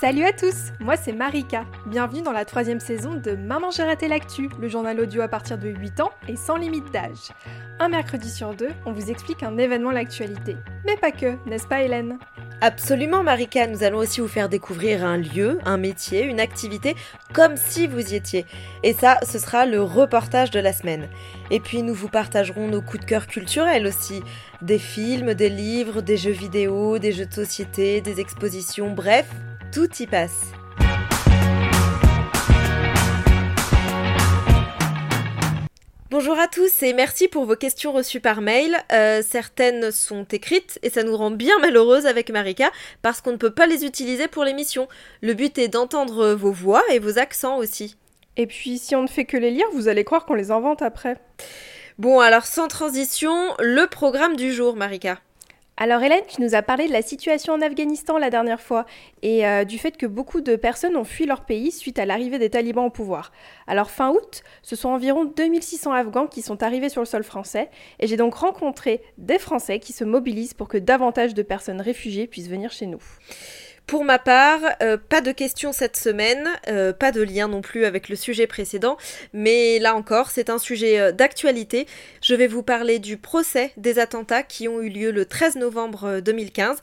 Salut à tous, moi c'est Marika. Bienvenue dans la troisième saison de Maman j'ai raté l'actu, le journal audio à partir de 8 ans et sans limite d'âge. Un mercredi sur deux, on vous explique un événement l'actualité. Mais pas que, n'est-ce pas Hélène? Absolument Marika, nous allons aussi vous faire découvrir un lieu, un métier, une activité, comme si vous y étiez. Et ça, ce sera le reportage de la semaine. Et puis nous vous partagerons nos coups de cœur culturels aussi. Des films, des livres, des jeux vidéo, des jeux de société, des expositions, bref, tout y passe. Bonjour à tous et merci pour vos questions reçues par mail. Euh, certaines sont écrites et ça nous rend bien malheureuses avec Marika parce qu'on ne peut pas les utiliser pour l'émission. Le but est d'entendre vos voix et vos accents aussi. Et puis si on ne fait que les lire, vous allez croire qu'on les invente après. Bon alors sans transition, le programme du jour Marika. Alors Hélène, tu nous as parlé de la situation en Afghanistan la dernière fois et euh, du fait que beaucoup de personnes ont fui leur pays suite à l'arrivée des talibans au pouvoir. Alors fin août, ce sont environ 2600 Afghans qui sont arrivés sur le sol français et j'ai donc rencontré des Français qui se mobilisent pour que davantage de personnes réfugiées puissent venir chez nous. Pour ma part, euh, pas de questions cette semaine, euh, pas de lien non plus avec le sujet précédent, mais là encore, c'est un sujet euh, d'actualité. Je vais vous parler du procès des attentats qui ont eu lieu le 13 novembre 2015.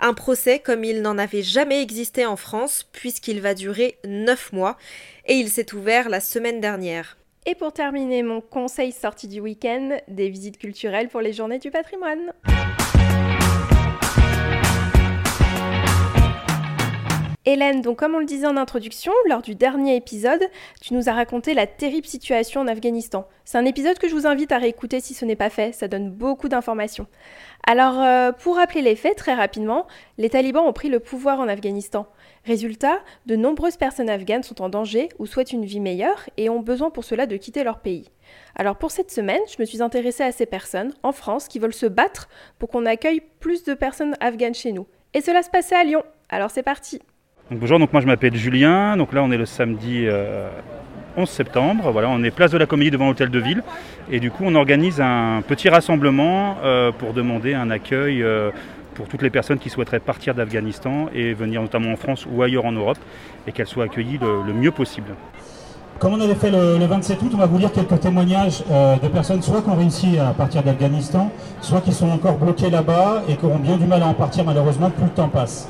Un procès comme il n'en avait jamais existé en France, puisqu'il va durer 9 mois, et il s'est ouvert la semaine dernière. Et pour terminer mon conseil sorti du week-end, des visites culturelles pour les journées du patrimoine. Hélène, donc comme on le disait en introduction, lors du dernier épisode, tu nous as raconté la terrible situation en Afghanistan. C'est un épisode que je vous invite à réécouter si ce n'est pas fait, ça donne beaucoup d'informations. Alors, euh, pour rappeler les faits très rapidement, les talibans ont pris le pouvoir en Afghanistan. Résultat, de nombreuses personnes afghanes sont en danger ou souhaitent une vie meilleure et ont besoin pour cela de quitter leur pays. Alors pour cette semaine, je me suis intéressée à ces personnes en France qui veulent se battre pour qu'on accueille plus de personnes afghanes chez nous. Et cela se passait à Lyon. Alors c'est parti bonjour, donc moi je m'appelle Julien. Donc là on est le samedi 11 euh, septembre. On est place de la Comédie devant l'hôtel de ville. Et du coup on organise un petit rassemblement euh, pour demander un accueil euh, pour toutes les personnes qui souhaiteraient partir d'Afghanistan et venir notamment en France ou ailleurs en Europe et qu'elles soient accueillies le, mieux possible. Comme on avait fait le, 27 août, on va vous lire quelques témoignages de personnes soit qui ont réussi à partir d'Afghanistan, soit qui sont encore bloquées là-bas et qui auront bien du mal à en partir malheureusement plus le temps passe.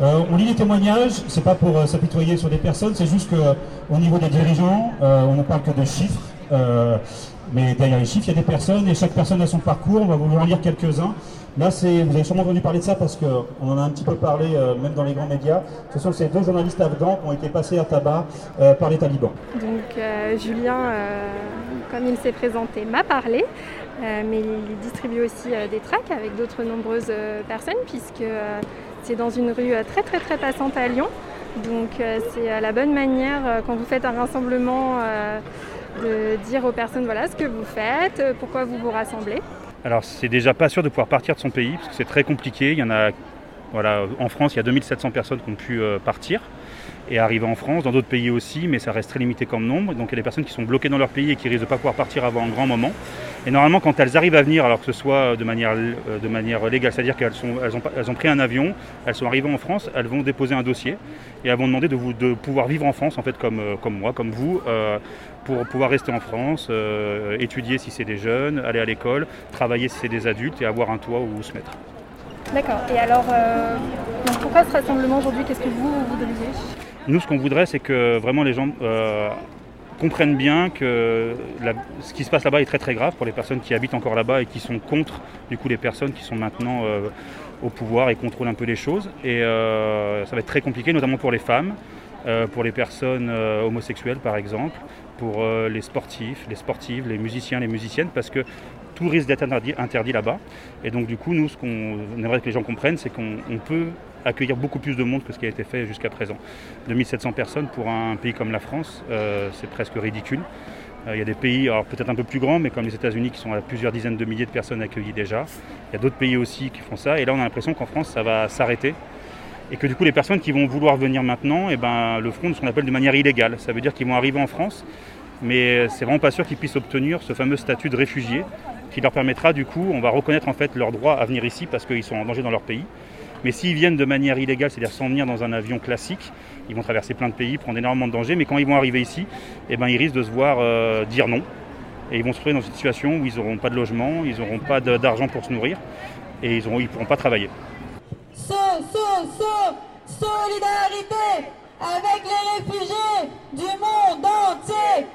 Euh, on lit les témoignages, c'est pas pour euh, s'apitoyer sur des personnes, c'est juste qu'au niveau des dirigeants, euh, on ne parle que de chiffres. mais derrière les chiffres, il y a des personnes et chaque personne a son parcours. On va vous en lire quelques-uns. Là, vous avez sûrement entendu parler de ça parce qu'on en a un petit peu parlé même dans les grands médias. Ce sont ces deux journalistes afghans qui ont été passés à tabac par les talibans. Donc Julien, comme il s'est présenté, m'a parlé. mais il distribue aussi des tracts avec d'autres nombreuses personnes puisque c'est dans une rue euh, très très très passante à Lyon. Donc euh, c'est la bonne manière euh, quand vous faites un rassemblement de dire aux personnes voilà ce que vous faites, pourquoi vous vous rassemblez. Alors c'est déjà pas sûr de pouvoir partir de son pays parce que c'est très compliqué. Il y en a voilà, en France, il y a 2700 personnes qui ont pu partir et arriver en France, dans d'autres pays aussi, mais ça reste très limité comme nombre. Donc il y a des personnes qui sont bloquées dans leur pays et qui risquent de ne pas pouvoir partir avant un grand moment. Et normalement, quand elles arrivent à venir, alors que ce soit de manière, euh, de manière légale, c'est-à-dire qu'elles elles ont, elles ont, pris un avion, elles sont arrivées en France, elles vont déposer un dossier et elles vont demander de, vous, de pouvoir vivre en France, en fait, comme, euh, comme moi, comme vous, euh, pour pouvoir rester en France, étudier si c'est des jeunes, aller à l'école, travailler si c'est des adultes et avoir un toit où se mettre. D'accord. Et alors, pourquoi ce rassemblement aujourd'hui? Qu'est-ce que vous, vous diriez nous, ce qu'on voudrait, c'est que vraiment les gens euh, comprennent bien que ce qui se passe là-bas est très très grave pour les personnes qui habitent encore là-bas et qui sont contre du coup les personnes qui sont maintenant euh, au pouvoir et contrôlent un peu les choses. Et euh, ça va être très compliqué, notamment pour les femmes, pour les personnes homosexuelles par exemple, pour les sportifs, les sportives, les musiciens, les musiciennes, parce que tout risque d'être interdit, là-bas. Et donc du coup, nous, ce qu'on aimerait que les gens comprennent, c'est qu'on peut accueillir beaucoup plus de monde que ce qui a été fait jusqu'à présent. 2700 personnes pour un pays comme la France, euh, c'est presque ridicule. Euh, il y a des pays, alors peut-être un peu plus grands, mais comme les États-Unis qui sont à plusieurs dizaines de milliers de personnes accueillies déjà. Il y a d'autres pays aussi qui font ça. Et là, on a l'impression qu'en France, ça va s'arrêter. Et que du coup, les personnes qui vont vouloir venir maintenant, eh ben, le feront de ce qu'on appelle de manière illégale. Ça veut dire qu'ils vont arriver en France, mais c'est vraiment pas sûr qu'ils puissent obtenir ce fameux statut de réfugié qui leur permettra du coup, on va reconnaître en fait leur droit à venir ici parce qu'ils sont en danger dans leur pays. Mais s'ils viennent de manière illégale, c'est-à-dire sans venir dans un avion classique, ils vont traverser plein de pays, prendre énormément de dangers, mais quand ils vont arriver ici, eh ben, ils risquent de se voir euh, dire non. Et ils vont se retrouver dans une situation où ils n'auront pas de logement, ils n'auront pas d'argent pour se nourrir et ils ne pourront pas travailler. So, so, so, solidarité avec les réfugiés du monde entier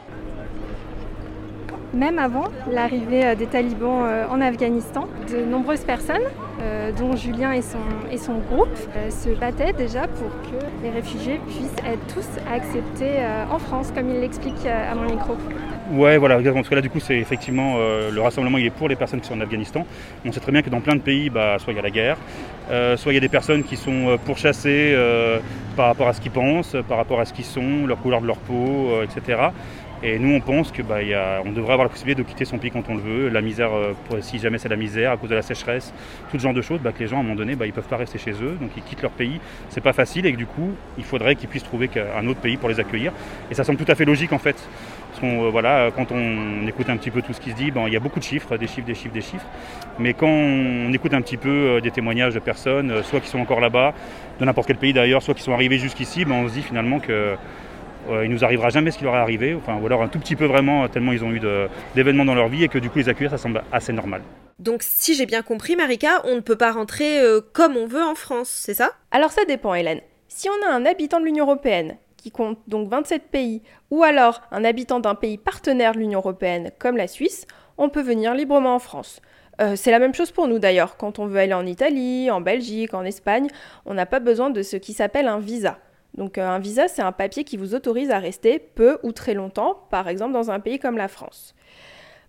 même avant l'arrivée euh, des talibans euh, en Afghanistan, de nombreuses personnes, euh, dont Julien et son, et son groupe, se battaient déjà pour que les réfugiés puissent être tous acceptés en France, comme il l'explique à mon micro. Ouais, voilà. Parce que là, du coup, c'est effectivement le rassemblement, il est pour les personnes qui sont en Afghanistan. On sait très bien que dans plein de pays, bah, soit il y a la guerre, soit il y a des personnes qui sont pourchassées par rapport à ce qu'ils pensent, par rapport à ce qu'ils sont, leur couleur de leur peau, etc. Et nous, on pense qu'on bah, devrait avoir la possibilité de quitter son pays quand on le veut. La misère, euh, si jamais c'est la misère, à cause de la sécheresse, tout ce genre de choses, bah, que les gens, à un moment donné, bah, ils ne peuvent pas rester chez eux. Donc ils quittent leur pays. C'est pas facile et que du coup, il faudrait qu'ils puissent trouver un autre pays pour les accueillir. Et ça semble tout à fait logique en fait. Parce qu'on, euh, voilà, quand on écoute un petit peu tout ce qui se dit, il y a beaucoup de chiffres, des chiffres, des chiffres, des chiffres. Mais quand on écoute un petit peu euh, des témoignages de personnes, soit qui sont encore là-bas, de n'importe quel pays d'ailleurs, soit qui sont arrivés jusqu'ici, on se dit finalement que euh, il nous arrivera jamais ce qui leur est arrivé, enfin, ou alors un tout petit peu vraiment, tellement ils ont eu d'événements dans leur vie et que du coup les accueillir, ça semble assez normal. Donc si j'ai bien compris, Marika, on ne peut pas rentrer euh, comme on veut en France, c'est ça? Alors ça dépend, Hélène. Si on a un habitant de l'Union européenne, qui compte donc 27 pays, ou alors un habitant d'un pays partenaire de l'Union européenne, comme la Suisse, on peut venir librement en France. Euh, c'est la même chose pour nous d'ailleurs. Quand on veut aller en Italie, en Belgique, en Espagne, on n'a pas besoin de ce qui s'appelle un visa. Donc euh, un visa, c'est un papier qui vous autorise à rester peu ou très longtemps, par exemple dans un pays comme la France.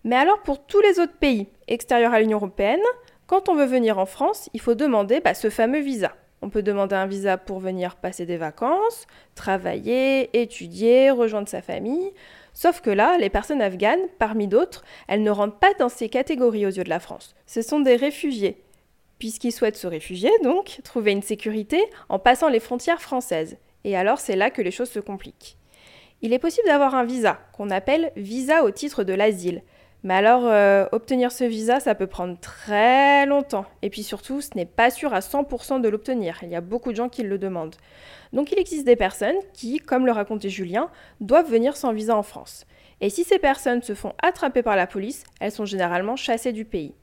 Mais alors pour tous les autres pays extérieurs à l'Union européenne, quand on veut venir en France, il faut demander bah, ce fameux visa. On peut demander un visa pour venir passer des vacances, travailler, étudier, rejoindre sa famille. Sauf que là, les personnes afghanes, parmi d'autres, elles ne rentrent pas dans ces catégories aux yeux de la France. Ce sont des réfugiés, puisqu'ils souhaitent se réfugier, donc trouver une sécurité en passant les frontières françaises. Et alors c'est là que les choses se compliquent. Il est possible d'avoir un visa, qu'on appelle visa au titre de l'asile. Mais alors, euh, obtenir ce visa, ça peut prendre très longtemps. Et puis surtout, ce n'est pas sûr à 100% de l'obtenir. Il y a beaucoup de gens qui le demandent. Donc il existe des personnes qui, comme le racontait Julien, doivent venir sans visa en France. Et si ces personnes se font attraper par la police, elles sont généralement chassées du pays.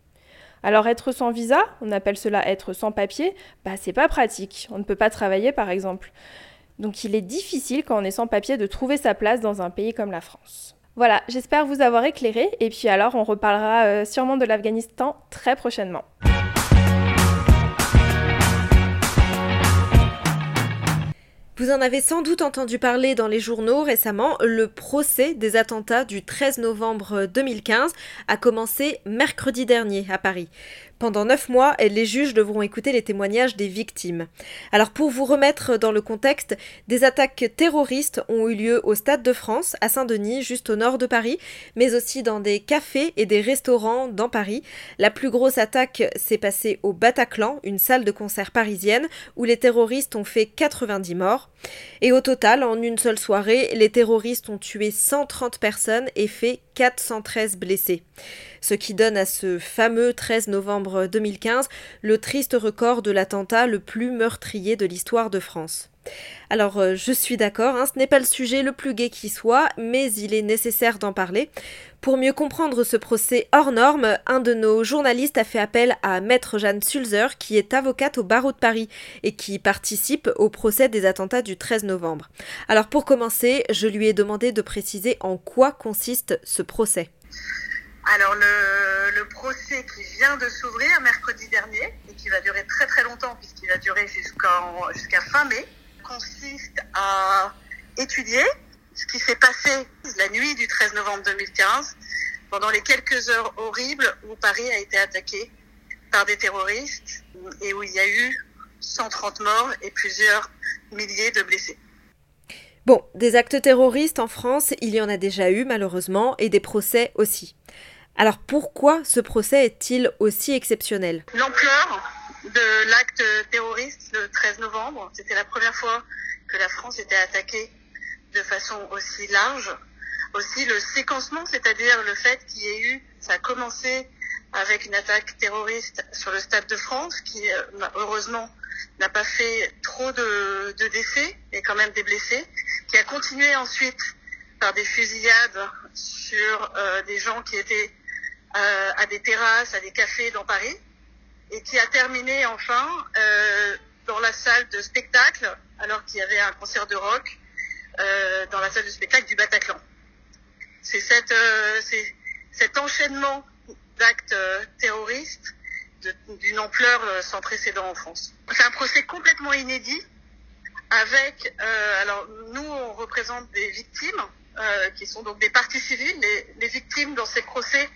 Alors être sans visa, on appelle cela être sans papier, bah c'est pas pratique. On ne peut pas travailler par exemple. Donc il est difficile quand on est sans papier de trouver sa place dans un pays comme la France. Voilà, j'espère vous avoir éclairé et puis alors on reparlera euh, sûrement de l'Afghanistan très prochainement. Vous en avez sans doute entendu parler dans les journaux récemment, le procès des attentats du 13 novembre 2015 a commencé mercredi dernier à Paris. Pendant neuf mois, les juges devront écouter les témoignages des victimes. Alors pour vous remettre dans le contexte, des attaques terroristes ont eu lieu au Stade de France, à Saint-Denis, juste au nord de Paris, mais aussi dans des cafés et des restaurants dans Paris. La plus grosse attaque s'est passée au Bataclan, une salle de concert parisienne, où les terroristes ont fait 90 morts. Et au total, en une seule soirée, les terroristes ont tué 130 personnes et fait 413 blessés ce qui donne à ce fameux 13 novembre 2015 le triste record de l'attentat le plus meurtrier de l'histoire de France. Alors euh, je suis d'accord, hein, ce n'est pas le sujet le plus gai qui soit, mais il est nécessaire d'en parler. Pour mieux comprendre ce procès hors norme, un de nos journalistes a fait appel à maître Jeanne Sulzer, qui est avocate au barreau de Paris et qui participe au procès des attentats du 13 novembre. Alors pour commencer, je lui ai demandé de préciser en quoi consiste ce procès. Alors le, procès qui vient de s'ouvrir mercredi dernier et qui va durer très très longtemps puisqu'il va durer jusqu'à fin mai consiste à étudier ce qui s'est passé la nuit du 13 novembre 2015 pendant les quelques heures horribles où Paris a été attaqué par des terroristes et où il y a eu 130 morts et plusieurs milliers de blessés. Bon, des actes terroristes en France, il y en a déjà eu malheureusement, et des procès aussi. Alors pourquoi ce procès est-il aussi exceptionnel? L'ampleur de l'acte terroriste le 13 novembre, c'était la première fois que la France était attaquée de façon aussi large. Aussi le séquencement, c'est-à-dire le fait qu'il y ait eu, ça a commencé avec une attaque terroriste sur le Stade de France, qui euh, heureusement n'a pas fait trop de, de décès, et quand même des blessés, qui a continué ensuite par des fusillades sur euh, des gens qui étaient euh, à des terrasses, à des cafés dans Paris, et qui a terminé enfin euh, dans la salle de spectacle, alors qu'il y avait un concert de rock, euh, dans la salle de spectacle du Bataclan. C'est euh, cet enchaînement d'actes terroristes d'une ampleur sans précédent en France. C'est un procès complètement inédit avec, alors nous on représente des victimes qui sont donc des parties civiles. Les, victimes dans ces procès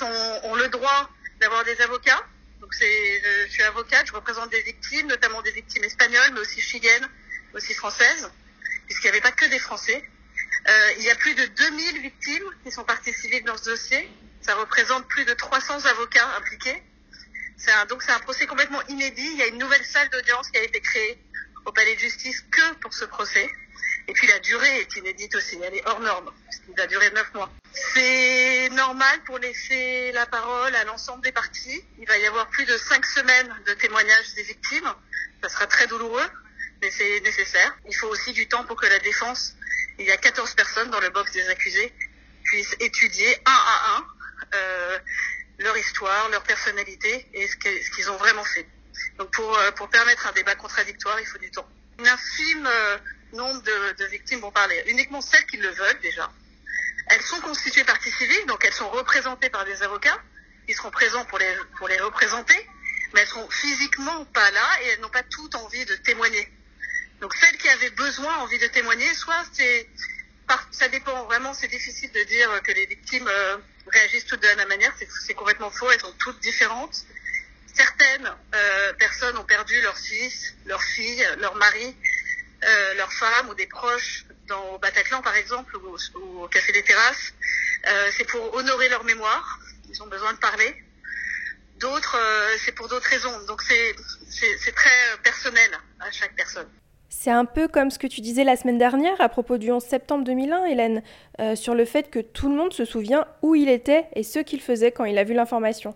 ont le droit d'avoir des avocats. Donc c'est, je, suis avocate, je représente des victimes, notamment des victimes espagnoles, mais aussi chiliennes, aussi françaises, puisqu'il n'y avait pas que des Français. Euh, il y a plus de 2000 victimes qui sont parties civiles dans ce dossier. Ça représente plus de 300 avocats impliqués. Donc c'est un procès complètement inédit. Il y a une nouvelle salle d'audience qui a été créée au palais de justice que pour ce procès. Et puis la durée est inédite aussi, elle est hors norme, puisqu'il va durer neuf mois. C'est normal pour laisser la parole à l'ensemble des parties. Il va y avoir plus de cinq semaines de témoignages des victimes. Ça sera très douloureux, mais c'est nécessaire. Il faut aussi du temps pour que la défense, il y a 14 personnes dans le box des accusés, puissent étudier un à un euh, leur histoire, leur personnalité et ce qu'ils ont vraiment fait. Donc pour, euh, pour permettre un débat contradictoire, il faut du temps. Une infime euh, nombre de, victimes vont parler, uniquement celles qui le veulent déjà. Elles sont constituées partie civile, donc elles sont représentées par des avocats qui seront présents pour les, pour les représenter, mais elles sont physiquement pas là et elles n'ont pas toutes envie de témoigner. Donc celles qui avaient besoin, envie de témoigner, soit c'est, ça dépend vraiment, c'est difficile de dire que les victimes euh, réagissent toutes de la même manière, c'est, c'est complètement faux, elles sont toutes différentes. Certaines euh, personnes ont perdu leur fils, leur fille, leur mari, euh, leur femme ou des proches dans au Bataclan par exemple ou, au- Café des Terrasses. Euh, c'est pour honorer leur mémoire, ils ont besoin de parler. D'autres, euh, c'est pour d'autres raisons. Donc c'est, très euh, personnel à chaque personne. C'est un peu comme ce que tu disais la semaine dernière à propos du 11 septembre 2001, Hélène, sur le fait que tout le monde se souvient où il était et ce qu'il faisait quand il a vu l'information.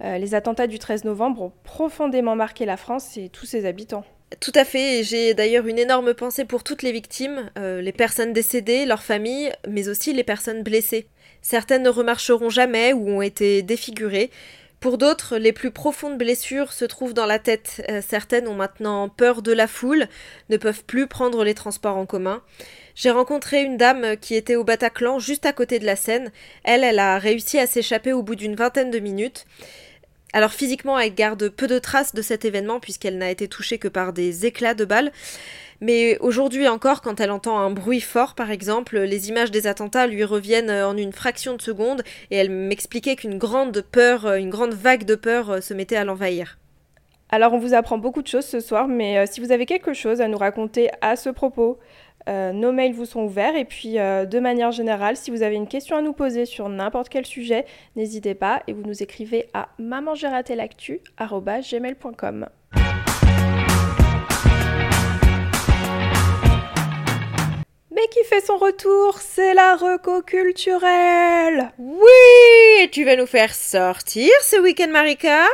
Les attentats du 13 novembre ont profondément marqué la France et tous ses habitants. Tout à fait, j'ai d'ailleurs une énorme pensée pour toutes les victimes, euh, les personnes décédées, leurs familles, mais aussi les personnes blessées. Certaines ne remarcheront jamais ou ont été défigurées. Pour d'autres, les plus profondes blessures se trouvent dans la tête. Euh, certaines ont maintenant peur de la foule, ne peuvent plus prendre les transports en commun. J'ai rencontré une dame qui était au Bataclan, juste à côté de la Seine. Elle, elle a réussi à s'échapper au bout d'une vingtaine de minutes. Alors physiquement, elle garde peu de traces de cet événement puisqu'elle n'a été touchée que par des éclats de balles. Mais aujourd'hui encore, quand elle entend un bruit fort, par exemple, les images des attentats lui reviennent en une fraction de seconde et elle m'expliquait qu'une grande peur, une grande vague de peur se mettait à l'envahir. Alors on vous apprend beaucoup de choses ce soir, mais euh, si vous avez quelque chose à nous raconter à ce propos, euh, nos mails vous sont ouverts et puis euh, de manière générale, si vous avez une question à nous poser sur n'importe quel sujet, n'hésitez pas et vous nous écrivez à mamangeraté-l'actu@gmail.com. Mais qui fait son retour, c'est la reco culturelle. Oui, et tu vas nous faire sortir ce week-end, Marika?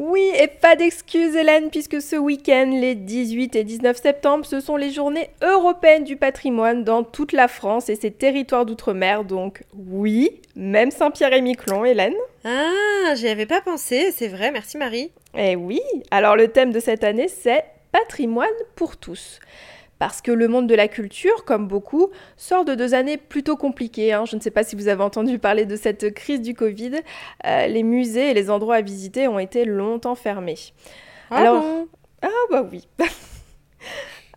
Oui, et pas d'excuses Hélène, puisque ce week-end, les 18 et 19 septembre, ce sont les journées européennes du patrimoine dans toute la France et ses territoires d'outre-mer, donc oui, même Saint-Pierre-et-Miquelon, Hélène. Ah, j'y avais pas pensé, c'est vrai, merci Marie. Eh oui, alors le thème de cette année, c'est patrimoine pour tous. Parce que le monde de la culture, comme beaucoup, sort de deux années plutôt compliquées. hein. Je ne sais pas si vous avez entendu parler de cette crise du Covid. Euh, les musées et les endroits à visiter ont été longtemps fermés. Ah Alors- bon? Ah bah oui.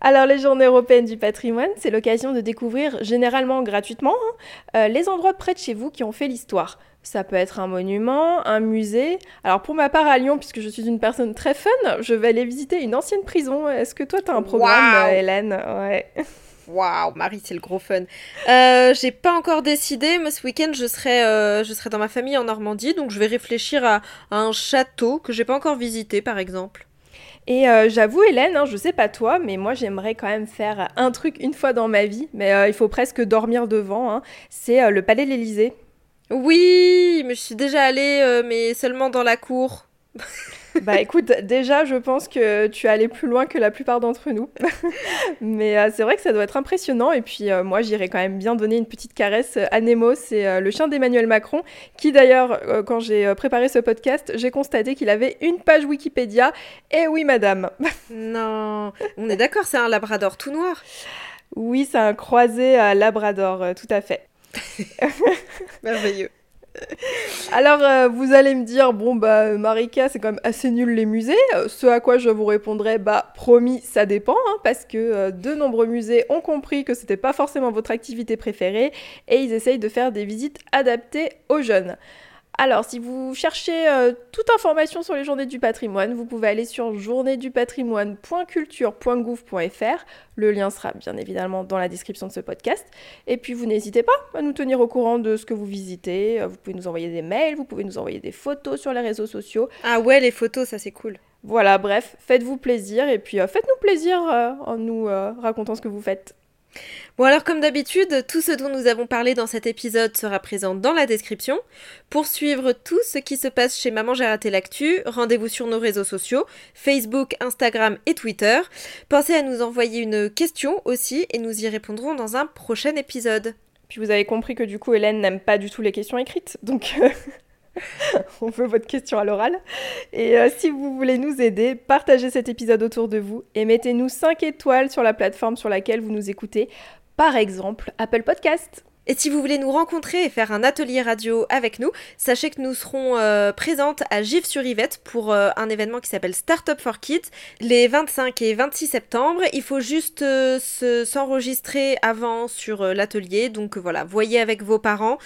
Alors les journées européennes du patrimoine, c'est l'occasion de découvrir généralement gratuitement hein, euh, les endroits près de chez vous qui ont fait l'histoire. Ça peut être un monument, un musée. Alors pour ma part à Lyon, puisque je suis une personne très fun, je vais aller visiter une ancienne prison. Est-ce que toi tu as un programme, euh, Hélène? Ouais. Waouh, Marie, c'est le gros fun. Euh, j'ai pas encore décidé. Moi, ce week-end, je serai, euh, je serai dans ma famille en Normandie, donc je vais réfléchir à, à un château que j'ai pas encore visité, par exemple. Et euh, j'avoue, Hélène, hein, je sais pas toi, mais moi j'aimerais quand même faire un truc une fois dans ma vie, mais euh, il faut presque dormir devant. hein. C'est euh, le Palais de l'Élysée. Oui, mais je suis déjà allée, mais seulement dans la cour. Bah écoute, déjà, je pense que tu es allé plus loin que la plupart d'entre nous. Mais euh, c'est vrai que ça doit être impressionnant. Et puis euh, moi, j'irais quand même bien donner une petite caresse à Nemo. C'est euh, le chien d'Emmanuel Macron, qui d'ailleurs, quand j'ai préparé ce podcast, j'ai constaté qu'il avait une page Wikipédia. Et oui, madame. Non, on est d'accord, c'est un labrador tout noir. Oui, c'est un croisé à Labrador, tout à fait. Merveilleux. Alors, euh, vous allez me dire, bon, bah, Marika, c'est quand même assez nul les musées. Euh, ce à quoi je vous répondrai, bah, promis, ça dépend, hein, parce que euh, de nombreux musées ont compris que c'était pas forcément votre activité préférée et ils essayent de faire des visites adaptées aux jeunes. Alors, si vous cherchez euh, toute information sur les journées du patrimoine, vous pouvez aller sur journéedupatrimoine.culture.gouv.fr. Le lien sera bien évidemment dans la description de ce podcast. Et puis, vous n'hésitez pas à nous tenir au courant de ce que vous visitez. Euh, Vous pouvez nous envoyer des mails, vous pouvez nous envoyer des photos sur les réseaux sociaux. Ah ouais, les photos, ça c'est cool. Voilà, bref, faites-vous plaisir et puis euh, faites-nous plaisir euh, en nous racontant ce que vous faites. Bon alors comme d'habitude, tout ce dont nous avons parlé dans cet épisode sera présent dans la description. Pour suivre tout ce qui se passe chez Maman j'ai raté l'actu, rendez-vous sur nos réseaux sociaux, Facebook, Instagram et Twitter. Pensez à nous envoyer une question aussi et nous y répondrons dans un prochain épisode. Puis vous avez compris que du coup Hélène n'aime pas du tout les questions écrites, donc euh, on veut votre question à l'oral. Et euh, si vous voulez nous aider, partagez cet épisode autour de vous et mettez-nous 5 étoiles sur la plateforme sur laquelle vous nous écoutez, par exemple Apple Podcast. Et si vous voulez nous rencontrer et faire un atelier radio avec nous, sachez que nous serons euh, présentes à Gif-sur-Yvette pour euh, un événement qui s'appelle Startup for Kids les 25 et 26 septembre. Il faut juste euh, se- s'enregistrer avant sur l'atelier. Donc voilà, voyez avec vos parents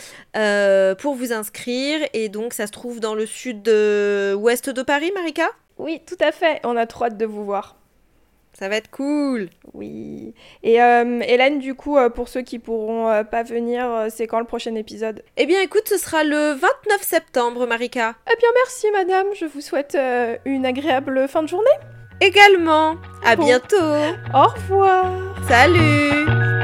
pour vous inscrire. Et donc ça se trouve dans le sud-ouest de Paris, Marika? Oui, tout à fait, on a trop hâte de vous voir. Ça va être cool. Oui. Et euh, Hélène, du coup, euh, pour ceux qui pourront euh, pas venir, c'est quand le prochain épisode? Eh bien écoute, ce sera le 29 septembre, Marika. Eh bien, merci, madame. Je vous souhaite euh, une agréable fin de journée. Également. À Bon. bientôt. Au revoir. Salut